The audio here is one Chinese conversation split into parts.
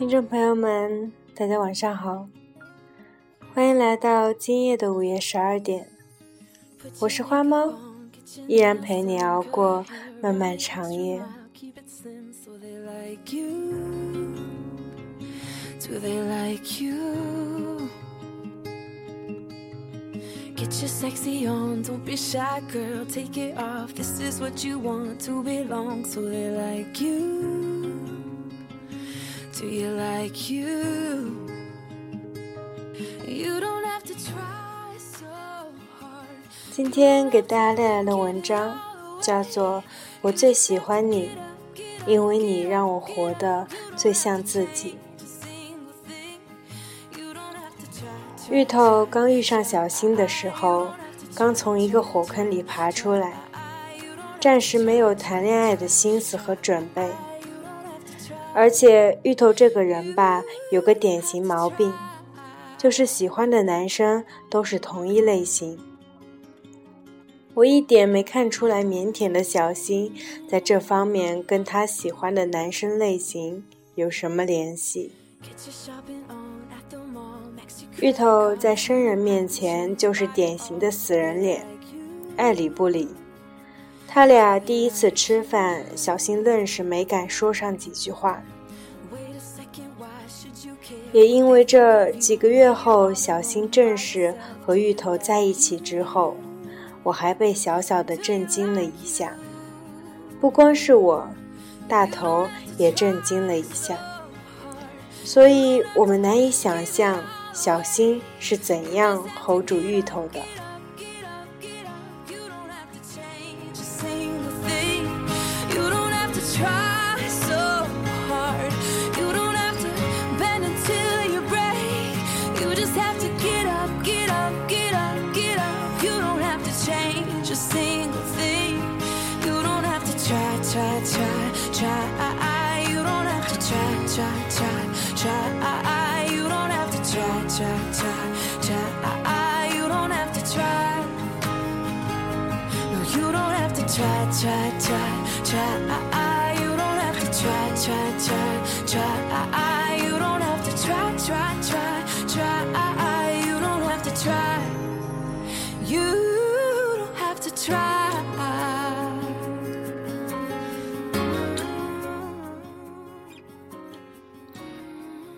听众朋友们，大家晚上好，欢迎来到今夜的午夜十二点，我是花猫，依然陪你熬过漫漫长夜。Do they like you? Get your sexy on, don't be shy, girl. Take it off. This is what you want to belong, so they like you. Do you like you? You don't have to try so hard. 今天给大家带来的文章叫做《我最喜欢你，因为你让我活得最像自己》。芋头刚遇上小新的时候，刚从一个火坑里爬出来，暂时没有谈恋爱的心思和准备。而且芋头这个人吧，有个典型毛病，就是喜欢的男生都是同一类型。我一点没看出来腼腆的小新在这方面跟他喜欢的男生类型有什么联系。芋头在生人面前就是典型的死人脸，爱理不理。他俩第一次吃饭，小新愣是没敢说上几句话。也因为这几个月后，小新正式和芋头在一起之后，我还被小小的震惊了一下。不光是我，大头也震惊了一下。所以我们难以想象。小新是怎样吼住芋头的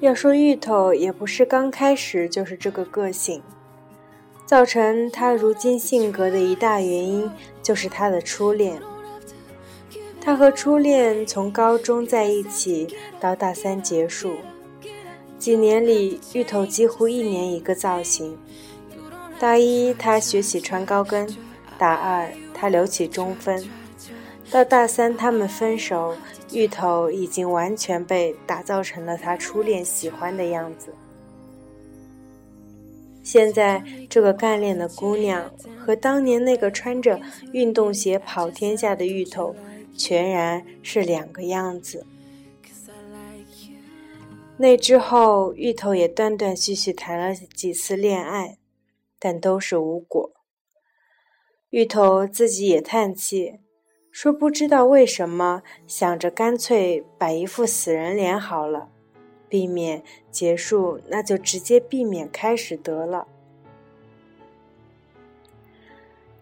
要说芋头，也不是刚开始就是这个个性。造成他如今性格的一大原因，就是他的初恋。他和初恋从高中在一起到大三结束，几年里，芋头几乎一年一个造型。大一他学习穿高跟，大二他留起中分，到大三他们分手，芋头已经完全被打造成了他初恋喜欢的样子。现在这个干练的姑娘和当年那个穿着运动鞋跑天下的芋头。全然是两个样子。那之后，芋头也断断续续谈了几次恋爱，但都是无果。芋头自己也叹气，说不知道为什么，想着干脆摆一副死人脸好了，避免结束，那就直接避免开始得了。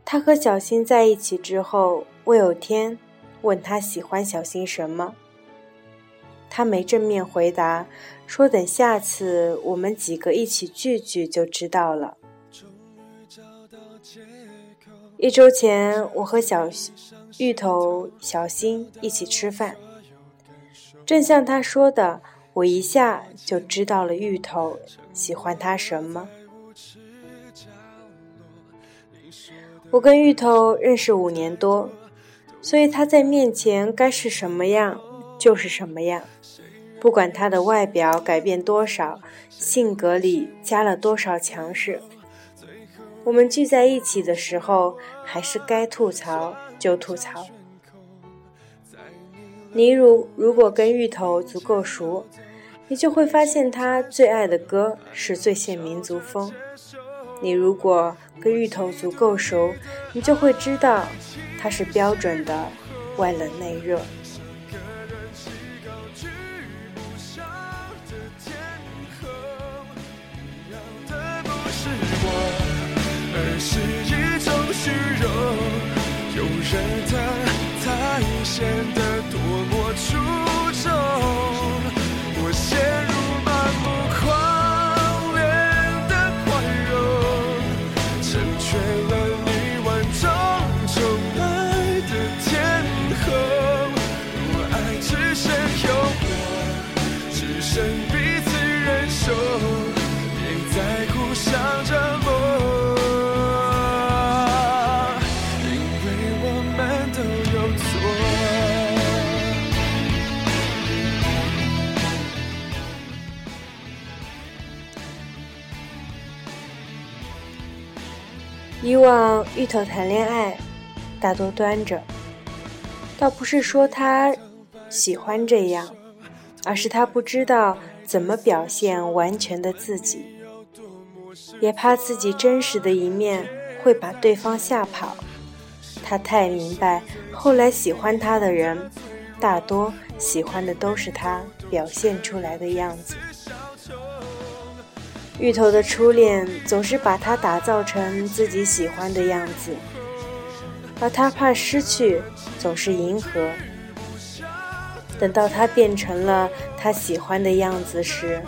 他和小新在一起之后，魏有天。问他喜欢小新什么，他没正面回答，说等下次我们几个一起聚聚就知道了。一周前，我和小芋头、小新一起吃饭，正像他说的，我一下就知道了芋头喜欢他什么。我跟芋头认识五年多。所以他在面前该是什么样就是什么样，不管他的外表改变多少，性格里加了多少强势，我们聚在一起的时候，还是该吐槽就吐槽。你如如果跟芋头足够熟，你就会发现他最爱的歌是最现民族风。你如果跟芋头足够熟，你就会知道。它是标准的外冷内热。他以往芋头谈恋爱，大多端着，倒不是说他喜欢这样，而是他不知道怎么表现完全的自己，也怕自己真实的一面会把对方吓跑。他太明白，后来喜欢他的人，大多喜欢的都是他表现出来的样子。芋头的初恋总是把他打造成自己喜欢的样子，而他怕失去，总是迎合。等到他变成了他喜欢的样子时，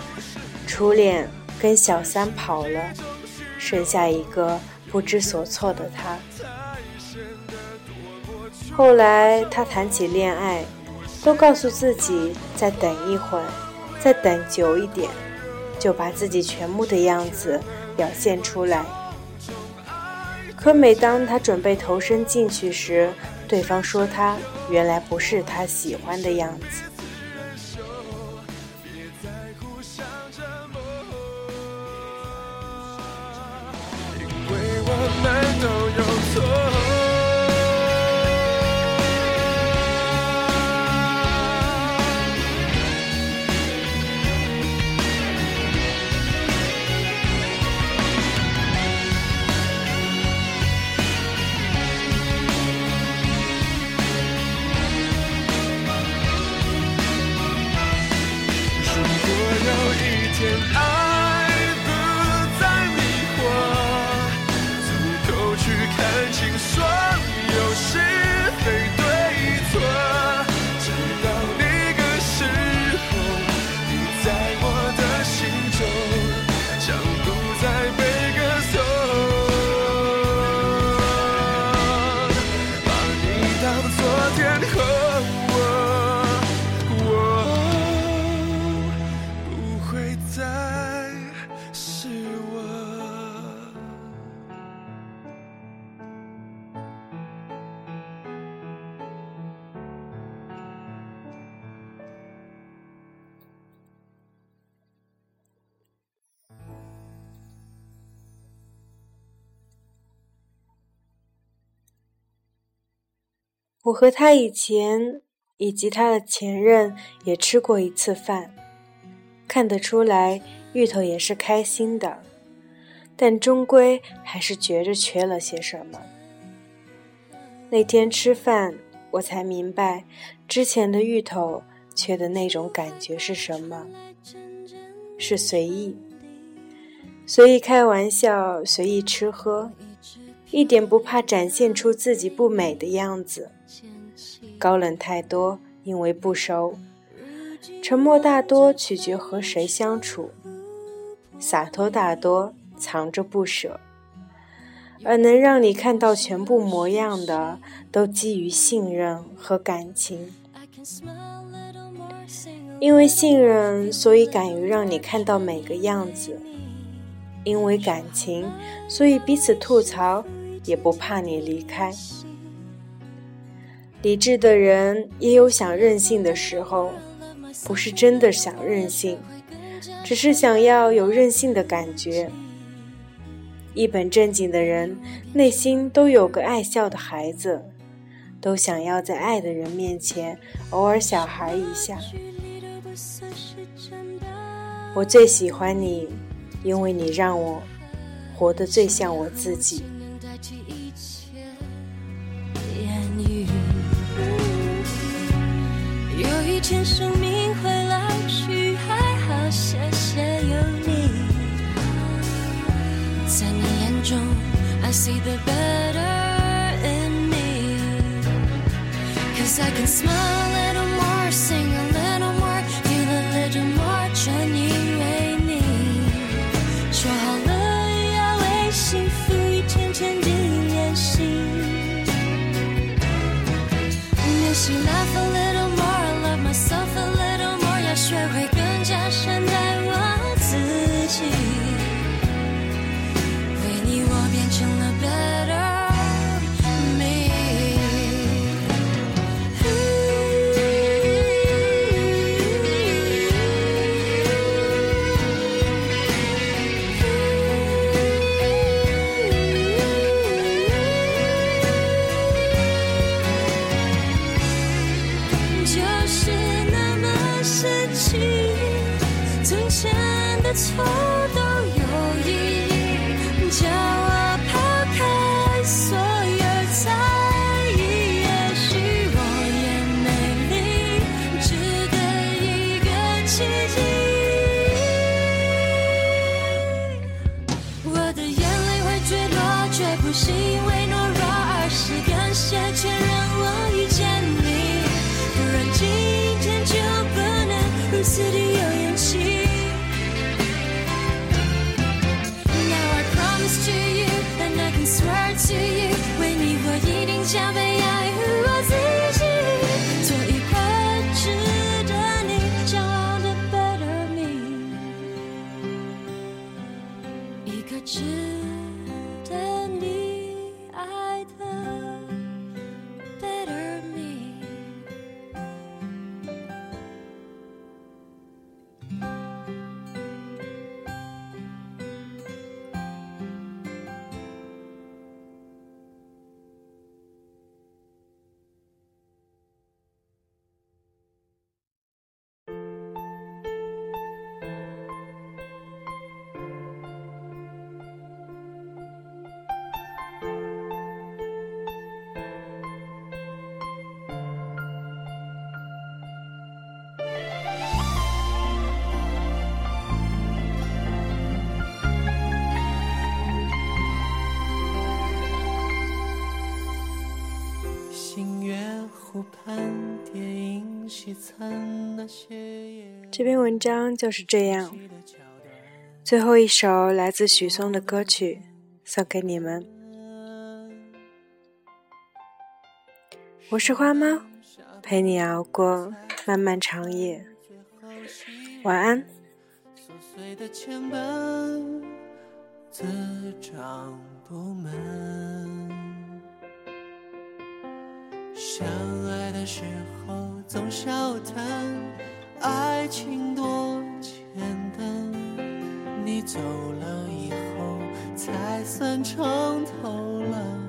初恋跟小三跑了，剩下一个不知所措的他。后来他谈起恋爱，都告诉自己再等一会儿，再等久一点。就把自己全部的样子表现出来。可每当他准备投身进去时，对方说他原来不是他喜欢的样子。我和他以前以及他的前任也吃过一次饭，看得出来芋头也是开心的，但终归还是觉着缺了些什么。那天吃饭，我才明白之前的芋头缺的那种感觉是什么，是随意，随意开玩笑，随意吃喝，一点不怕展现出自己不美的样子。高冷太多，因为不熟；沉默大多取决和谁相处；洒脱大多藏着不舍。而能让你看到全部模样的，都基于信任和感情。因为信任，所以敢于让你看到每个样子；因为感情，所以彼此吐槽，也不怕你离开。理智的人也有想任性的时候，不是真的想任性，只是想要有任性的感觉。一本正经的人，内心都有个爱笑的孩子，都想要在爱的人面前偶尔小孩一下。我最喜欢你，因为你让我活得最像我自己。一天生命会老去还好谢谢有你在你眼中 i see the better in me cause i can smile a little more sing a 学会。错都有意义骄 jamais 这篇文章就是这样。最后一首来自许嵩的歌曲送给你们。我是花猫，陪你熬过漫漫长夜。晚安。相爱的时候总笑谈爱情多简单。你走了以后才算撑透了。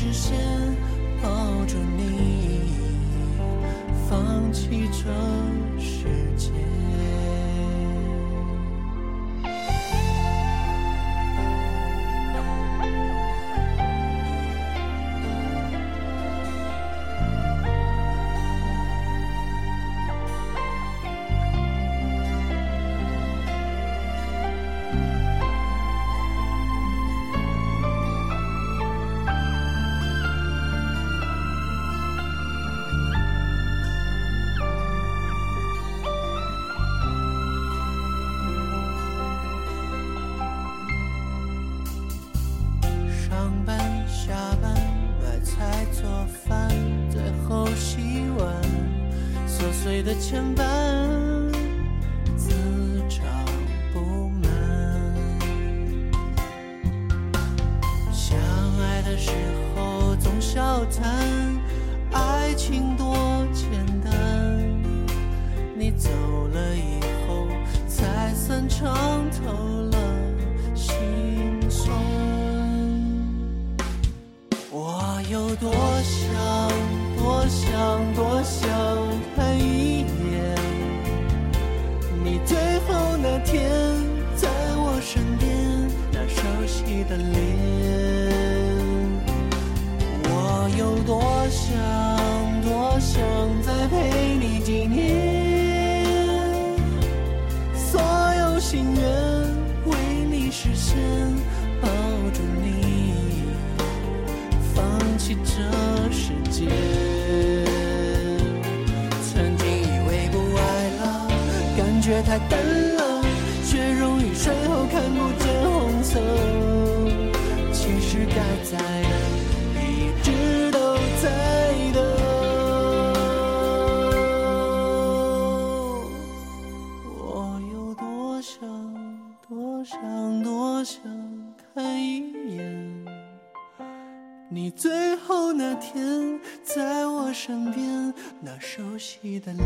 视线抱着你，放弃着。全把的脸。我有多想多想再陪你几年，所有心愿为你实现，抱住你，放弃这世界。曾经以为不爱了，感觉太淡身边那熟悉的脸。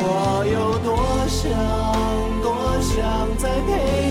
我有多想多想再陪